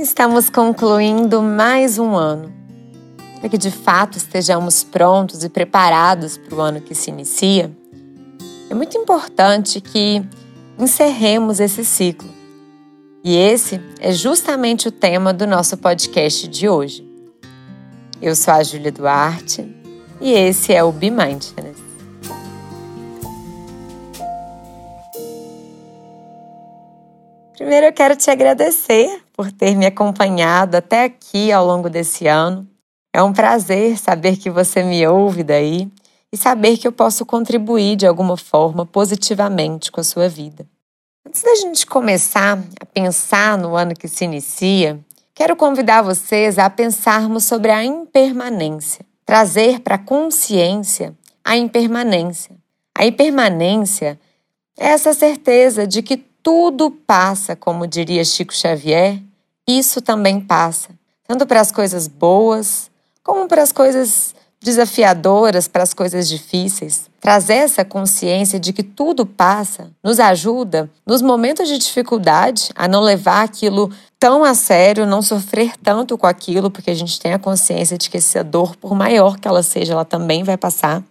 Estamos concluindo mais um ano. Para que de fato estejamos prontos e preparados para o ano que se inicia, é muito importante que encerremos esse ciclo. E esse é justamente o tema do nosso podcast de hoje. Eu sou a Júlia Duarte e esse é o Be Mindfulness. Primeiro eu quero te agradecer por ter me acompanhado até aqui ao longo desse ano. É um prazer saber que você me ouve daí e saber que eu posso contribuir de alguma forma positivamente com a sua vida. Antes da gente começar a pensar no ano que se inicia, quero convidar vocês a pensarmos sobre a impermanência, trazer para a consciência a impermanência. A impermanência é essa certeza de que tudo passa, como diria Chico Xavier, isso também passa, tanto para as coisas boas, como para as coisas desafiadoras, para as coisas difíceis. Trazer essa consciência de que tudo passa nos ajuda, nos momentos de dificuldade, a não levar aquilo tão a sério, não sofrer tanto com aquilo, porque a gente tem a consciência de que essa dor, por maior que ela seja, ela também vai passar.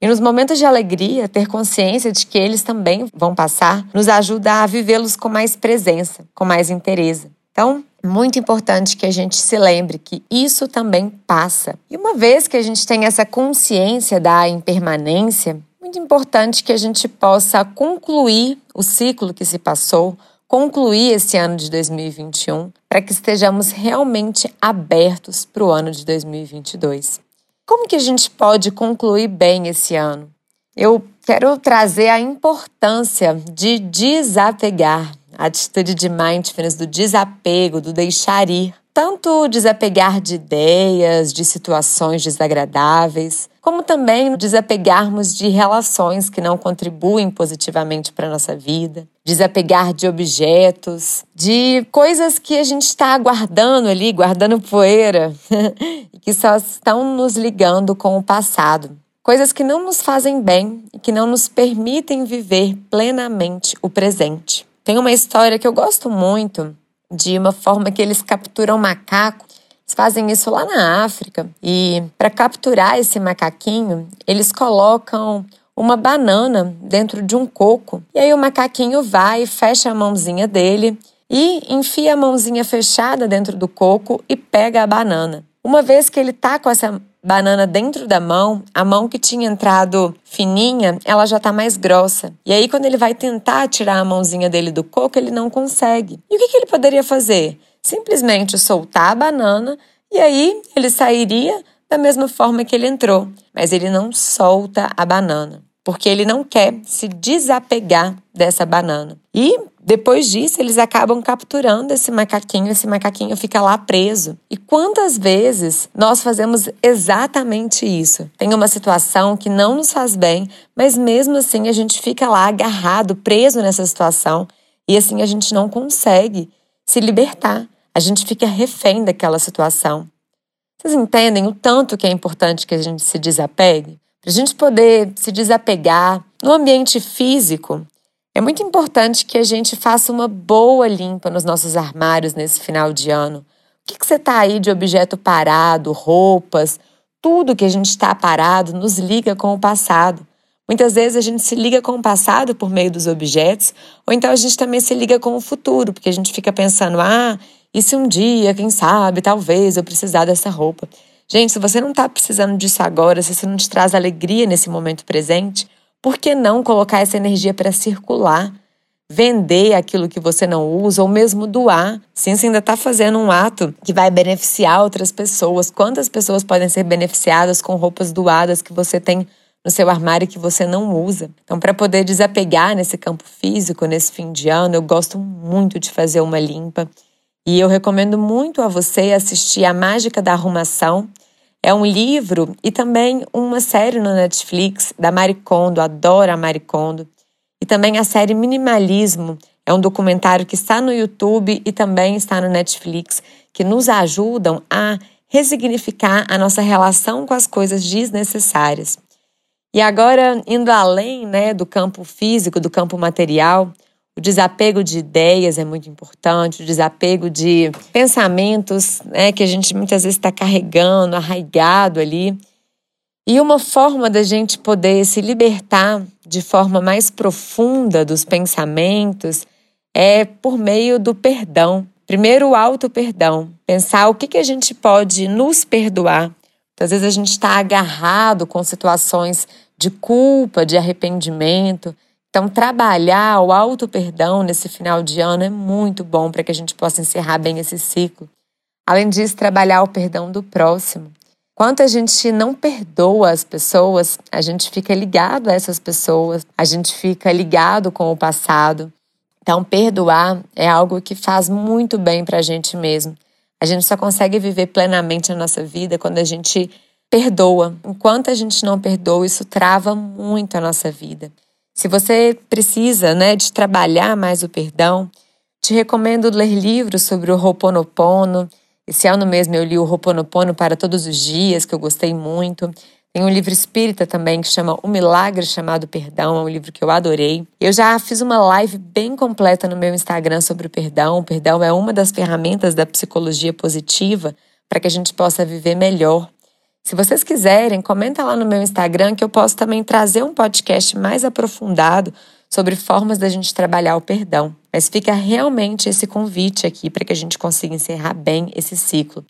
E nos momentos de alegria, ter consciência de que eles também vão passar, nos ajuda a vivê-los com mais presença, com mais interesse. Então, muito importante que a gente se lembre que isso também passa. E uma vez que a gente tem essa consciência da impermanência, muito importante que a gente possa concluir o ciclo que se passou, concluir esse ano de 2021, para que estejamos realmente abertos para o ano de 2022. Como que a gente pode concluir bem esse ano? Eu quero trazer a importância de desapegar a atitude de mindfulness, do desapego, do deixar ir. Tanto desapegar de ideias, de situações desagradáveis, como também desapegarmos de relações que não contribuem positivamente para a nossa vida, desapegar de objetos, de coisas que a gente está guardando ali, guardando poeira, que só estão nos ligando com o passado. Coisas que não nos fazem bem e que não nos permitem viver plenamente o presente. Tem uma história que eu gosto muito de uma forma que eles capturam macaco. Eles fazem isso lá na África e para capturar esse macaquinho, eles colocam uma banana dentro de um coco. E aí o macaquinho vai fecha a mãozinha dele e enfia a mãozinha fechada dentro do coco e pega a banana. Uma vez que ele tá com essa banana dentro da mão, a mão que tinha entrado fininha, ela já tá mais grossa. E aí, quando ele vai tentar tirar a mãozinha dele do coco, ele não consegue. E o que, que ele poderia fazer? Simplesmente soltar a banana e aí ele sairia da mesma forma que ele entrou. Mas ele não solta a banana, porque ele não quer se desapegar dessa banana. E depois disso, eles acabam capturando esse macaquinho, esse macaquinho fica lá preso. E quantas vezes nós fazemos exatamente isso? Tem uma situação que não nos faz bem, mas mesmo assim a gente fica lá agarrado, preso nessa situação, e assim a gente não consegue se libertar. A gente fica refém daquela situação. Vocês entendem o tanto que é importante que a gente se desapegue? Para a gente poder se desapegar no ambiente físico, é muito importante que a gente faça uma boa limpa nos nossos armários nesse final de ano. O que, que você está aí de objeto parado, roupas, tudo que a gente está parado nos liga com o passado. Muitas vezes a gente se liga com o passado por meio dos objetos, ou então a gente também se liga com o futuro, porque a gente fica pensando: ah, e se um dia, quem sabe, talvez eu precisar dessa roupa. Gente, se você não está precisando disso agora, se isso não te traz alegria nesse momento presente, por que não colocar essa energia para circular? Vender aquilo que você não usa ou mesmo doar. Sim, você ainda está fazendo um ato que vai beneficiar outras pessoas. Quantas pessoas podem ser beneficiadas com roupas doadas que você tem no seu armário que você não usa. Então, para poder desapegar nesse campo físico, nesse fim de ano, eu gosto muito de fazer uma limpa. E eu recomendo muito a você assistir A Mágica da Arrumação. É um livro e também uma série no Netflix da Maricondo, adoro a Maricondo. E também a série Minimalismo, é um documentário que está no YouTube e também está no Netflix, que nos ajudam a resignificar a nossa relação com as coisas desnecessárias. E agora, indo além né, do campo físico, do campo material, O desapego de ideias é muito importante, o desapego de pensamentos né, que a gente muitas vezes está carregando, arraigado ali. E uma forma da gente poder se libertar de forma mais profunda dos pensamentos é por meio do perdão. Primeiro, o auto-perdão. Pensar o que, que a gente pode nos perdoar. Às vezes a gente está agarrado com situações de culpa, de arrependimento. Então, trabalhar o auto-perdão nesse final de ano é muito bom para que a gente possa encerrar bem esse ciclo. Além disso, trabalhar o perdão do próximo. Quanto a gente não perdoa as pessoas, a gente fica ligado a essas pessoas, a gente fica ligado com o passado. Então, perdoar é algo que faz muito bem para a gente mesmo. A gente só consegue viver plenamente a nossa vida quando a gente perdoa. Enquanto a gente não perdoa, isso trava muito a nossa vida. Se você precisa né, de trabalhar mais o perdão, te recomendo ler livros sobre o Ho'oponopono, esse ano mesmo eu li o Roponopono para todos os dias, que eu gostei muito. Tem um livro espírita também que chama O Milagre Chamado Perdão, é um livro que eu adorei. Eu já fiz uma live bem completa no meu Instagram sobre o perdão. O perdão é uma das ferramentas da psicologia positiva para que a gente possa viver melhor. Se vocês quiserem, comenta lá no meu Instagram que eu posso também trazer um podcast mais aprofundado sobre formas da gente trabalhar o perdão. Mas fica realmente esse convite aqui para que a gente consiga encerrar bem esse ciclo.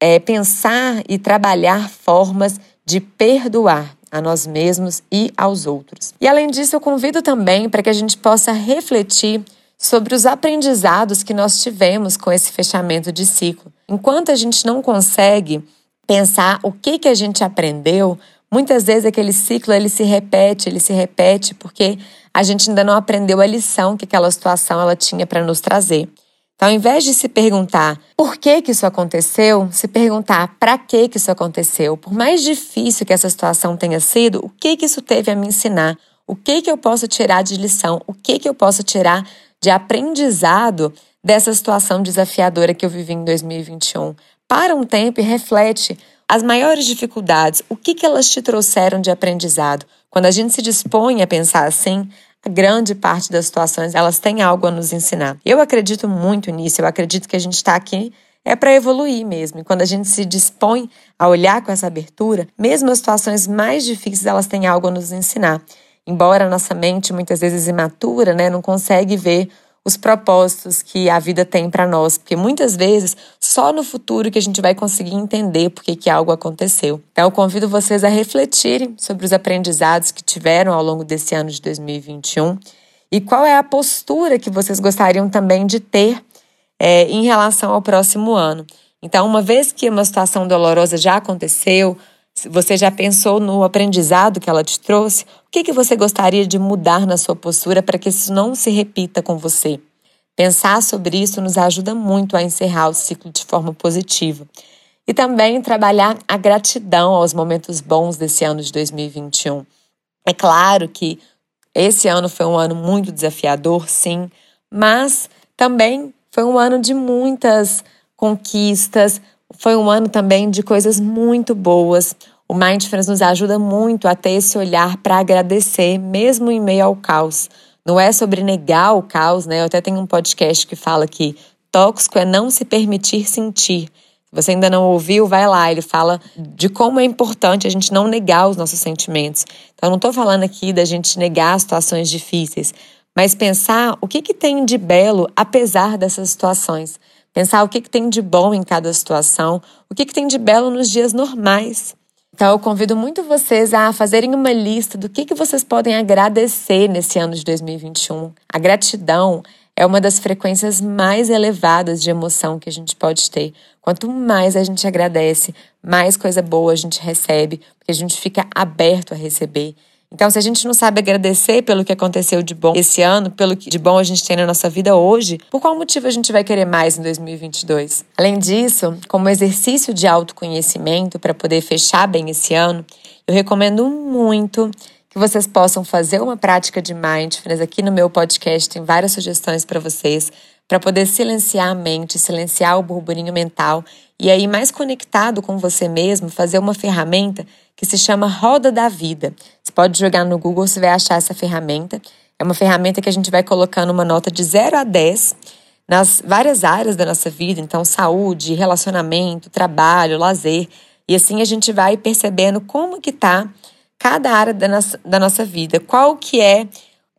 É pensar e trabalhar formas de perdoar a nós mesmos e aos outros. E além disso, eu convido também para que a gente possa refletir sobre os aprendizados que nós tivemos com esse fechamento de ciclo. Enquanto a gente não consegue pensar o que que a gente aprendeu, muitas vezes aquele ciclo ele se repete, ele se repete porque a gente ainda não aprendeu a lição que aquela situação ela tinha para nos trazer. Então, ao invés de se perguntar por que que isso aconteceu, se perguntar para que que isso aconteceu. Por mais difícil que essa situação tenha sido, o que que isso teve a me ensinar? O que que eu posso tirar de lição? O que que eu posso tirar de aprendizado dessa situação desafiadora que eu vivi em 2021? Para um tempo e reflete as maiores dificuldades, o que que elas te trouxeram de aprendizado? Quando a gente se dispõe a pensar assim, a grande parte das situações elas têm algo a nos ensinar. Eu acredito muito nisso, eu acredito que a gente está aqui é para evoluir mesmo. E quando a gente se dispõe a olhar com essa abertura, mesmo as situações mais difíceis, elas têm algo a nos ensinar. Embora a nossa mente, muitas vezes imatura, né, não consegue ver os propósitos que a vida tem para nós, porque muitas vezes só no futuro que a gente vai conseguir entender por que, algo aconteceu. Então, eu convido vocês a refletirem sobre os aprendizados que tiveram ao longo desse ano de 2021 e qual é a postura que vocês gostariam também de ter é, em relação ao próximo ano. Então, uma vez que uma situação dolorosa já aconteceu, você já pensou no aprendizado que ela te trouxe? O que, que você gostaria de mudar na sua postura para que isso não se repita com você? Pensar sobre isso nos ajuda muito a encerrar o ciclo de forma positiva. E também trabalhar a gratidão aos momentos bons desse ano de 2021. É claro que esse ano foi um ano muito desafiador, sim, mas também foi um ano de muitas conquistas, foi um ano também de coisas muito boas. O Mindfulness nos ajuda muito a ter esse olhar para agradecer, mesmo em meio ao caos. Não é sobre negar o caos, né? Eu até tenho um podcast que fala que tóxico é não se permitir sentir. Se você ainda não ouviu, vai lá. Ele fala de como é importante a gente não negar os nossos sentimentos. Então, eu não estou falando aqui da gente negar situações difíceis, mas pensar o que, que tem de belo apesar dessas situações. Pensar o que, que tem de bom em cada situação, o que, que tem de belo nos dias normais. Então, eu convido muito vocês a fazerem uma lista do que, que vocês podem agradecer nesse ano de 2021. A gratidão é uma das frequências mais elevadas de emoção que a gente pode ter. Quanto mais a gente agradece, mais coisa boa a gente recebe, porque a gente fica aberto a receber. Então, se a gente não sabe agradecer pelo que aconteceu de bom esse ano, pelo que de bom a gente tem na nossa vida hoje, por qual motivo a gente vai querer mais em 2022? Além disso, como exercício de autoconhecimento para poder fechar bem esse ano, eu recomendo muito que vocês possam fazer uma prática de mindfulness. Aqui no meu podcast tem várias sugestões para vocês para poder silenciar a mente, silenciar o burburinho mental e aí mais conectado com você mesmo, fazer uma ferramenta que se chama Roda da Vida. Você pode jogar no Google, você vai achar essa ferramenta. É uma ferramenta que a gente vai colocando uma nota de 0 a 10 nas várias áreas da nossa vida, então saúde, relacionamento, trabalho, lazer, e assim a gente vai percebendo como que tá cada área da nossa, da nossa vida, qual que é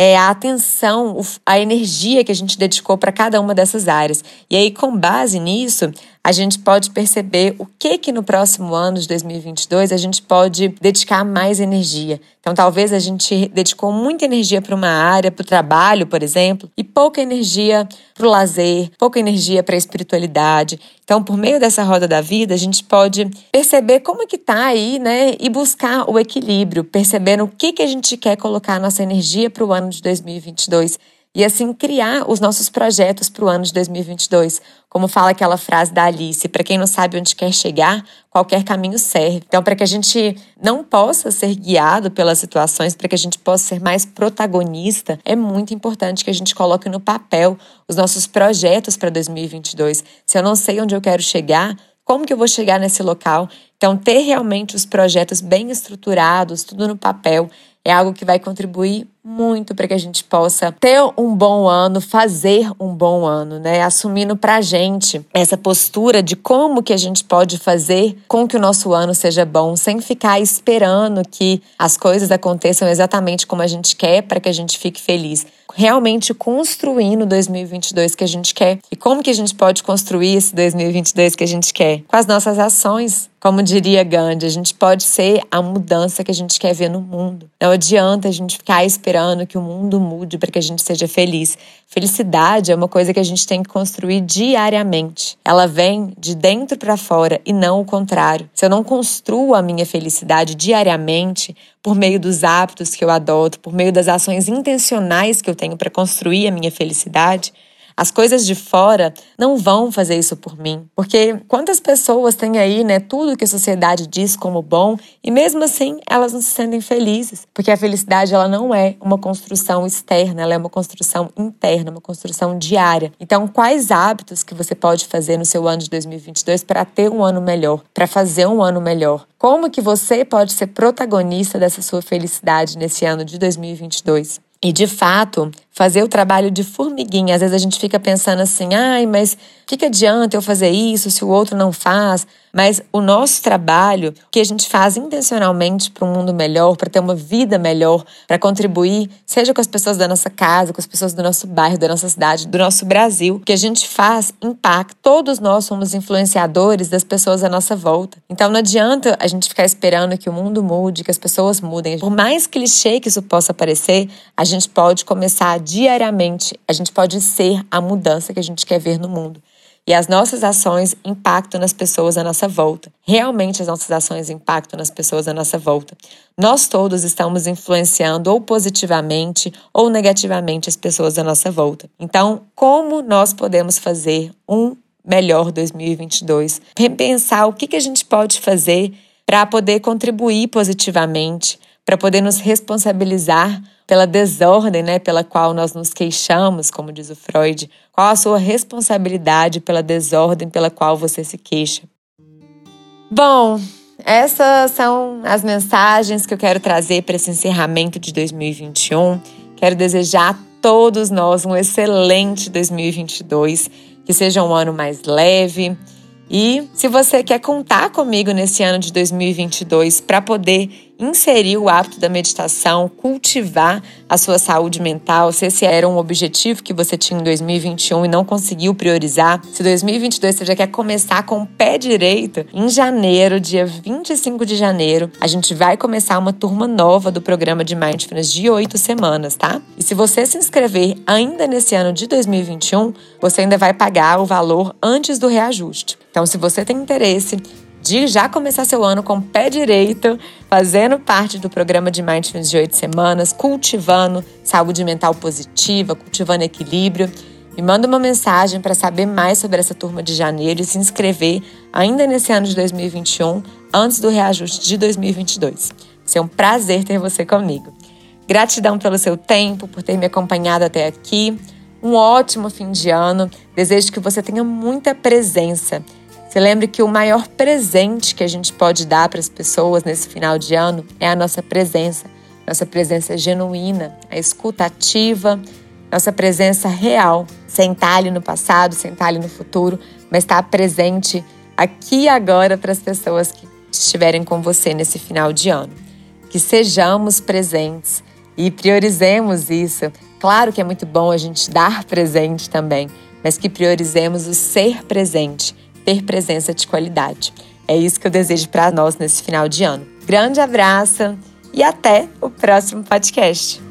é, a atenção, a energia que a gente dedicou para cada uma dessas áreas. E aí, com base nisso, a gente pode perceber o que que no próximo ano de 2022 a gente pode dedicar mais energia. Então, talvez a gente dedicou muita energia para uma área, para o trabalho, por exemplo, e pouca energia para o lazer, pouca energia para a espiritualidade. Então, por meio dessa roda da vida, a gente pode perceber como é que tá aí, né, e buscar o equilíbrio, percebendo o que que a gente quer colocar a nossa energia para o ano de 2022 e assim criar os nossos projetos para o ano de 2022. Como fala aquela frase da Alice, para quem não sabe onde quer chegar, qualquer caminho serve. Então, para que a gente não possa ser guiado pelas situações, para que a gente possa ser mais protagonista, é muito importante que a gente coloque no papel os nossos projetos para 2022. Se eu não sei onde eu quero chegar, como que eu vou chegar nesse local? Então, ter realmente os projetos bem estruturados, tudo no papel, é algo que vai contribuir muito para que a gente possa ter um bom ano, fazer um bom ano, né? Assumindo para a gente essa postura de como que a gente pode fazer com que o nosso ano seja bom, sem ficar esperando que as coisas aconteçam exatamente como a gente quer para que a gente fique feliz. Realmente construindo o 2022 que a gente quer. E como que a gente pode construir esse 2022 que a gente quer? Com as nossas ações. Como diria Gandhi, a gente pode ser a mudança que a gente quer ver no mundo. Não adianta a gente ficar esperando que o mundo mude para que a gente seja feliz. Felicidade é uma coisa que a gente tem que construir diariamente. Ela vem de dentro para fora e não o contrário. Se eu não construo a minha felicidade diariamente, por meio dos hábitos que eu adoto, por meio das ações intencionais que eu tenho para construir a minha felicidade, as coisas de fora não vão fazer isso por mim. Porque quantas pessoas têm aí, né, tudo que a sociedade diz como bom e mesmo assim elas não se sentem felizes. Porque a felicidade ela não é uma construção externa, ela é uma construção interna, uma construção diária. Então, quais hábitos que você pode fazer no seu ano de 2022 para ter um ano melhor, para fazer um ano melhor? Como que você pode ser protagonista dessa sua felicidade nesse ano de 2022? E de fato, fazer o trabalho de formiguinha. Às vezes a gente fica pensando assim, ai, mas o que, que adianta eu fazer isso se o outro não faz? Mas o nosso trabalho, que a gente faz intencionalmente para um mundo melhor, para ter uma vida melhor, para contribuir, seja com as pessoas da nossa casa, com as pessoas do nosso bairro, da nossa cidade, do nosso Brasil, que a gente faz impacta. Todos nós somos influenciadores das pessoas à nossa volta. Então não adianta a gente ficar esperando que o mundo mude, que as pessoas mudem. Por mais clichê que isso possa parecer, a gente pode começar diariamente, a gente pode ser a mudança que a gente quer ver no mundo. E as nossas ações impactam nas pessoas à nossa volta. Realmente as nossas ações impactam nas pessoas à nossa volta. Nós todos estamos influenciando ou positivamente ou negativamente as pessoas à nossa volta. Então, como nós podemos fazer um melhor 2022? Repensar o que, que a gente pode fazer para poder contribuir positivamente, para poder nos responsabilizar pela desordem, né, pela qual nós nos queixamos, como diz o Freud. Qual a sua responsabilidade pela desordem pela qual você se queixa? Bom, essas são as mensagens que eu quero trazer para esse encerramento de 2021. Quero desejar a todos nós um excelente 2022, que seja um ano mais leve, e se você quer contar comigo nesse ano de 2022 para poder inserir o hábito da meditação, cultivar a sua saúde mental, se esse era um objetivo que você tinha em 2021 e não conseguiu priorizar, se 2022 você já quer começar com o pé direito, em janeiro, dia 25 de janeiro, a gente vai começar uma turma nova do programa de Mindfulness de oito semanas, tá? E se você se inscrever ainda nesse ano de 2021, você ainda vai pagar o valor antes do reajuste. Então, se você tem interesse de já começar seu ano com o pé direito, fazendo parte do programa de Mindfulness de oito semanas, cultivando saúde mental positiva, cultivando equilíbrio. Me manda uma mensagem para saber mais sobre essa turma de janeiro e se inscrever ainda nesse ano de 2021, antes do reajuste de 2022. Vai ser um prazer ter você comigo. Gratidão pelo seu tempo, por ter me acompanhado até aqui. Um ótimo fim de ano. Desejo que você tenha muita presença se lembre que o maior presente que a gente pode dar para as pessoas nesse final de ano é a nossa presença. nossa presença genuína, a escuta ativa, nossa presença real, sem ali no passado, sem ali no futuro, mas estar presente aqui e agora para as pessoas que estiverem com você nesse final de ano. Que sejamos presentes e priorizemos isso. Claro que é muito bom a gente dar presente também, mas que priorizemos o ser presente, ter presença de qualidade. É isso que eu desejo para nós nesse final de ano. Grande abraço e até o próximo podcast.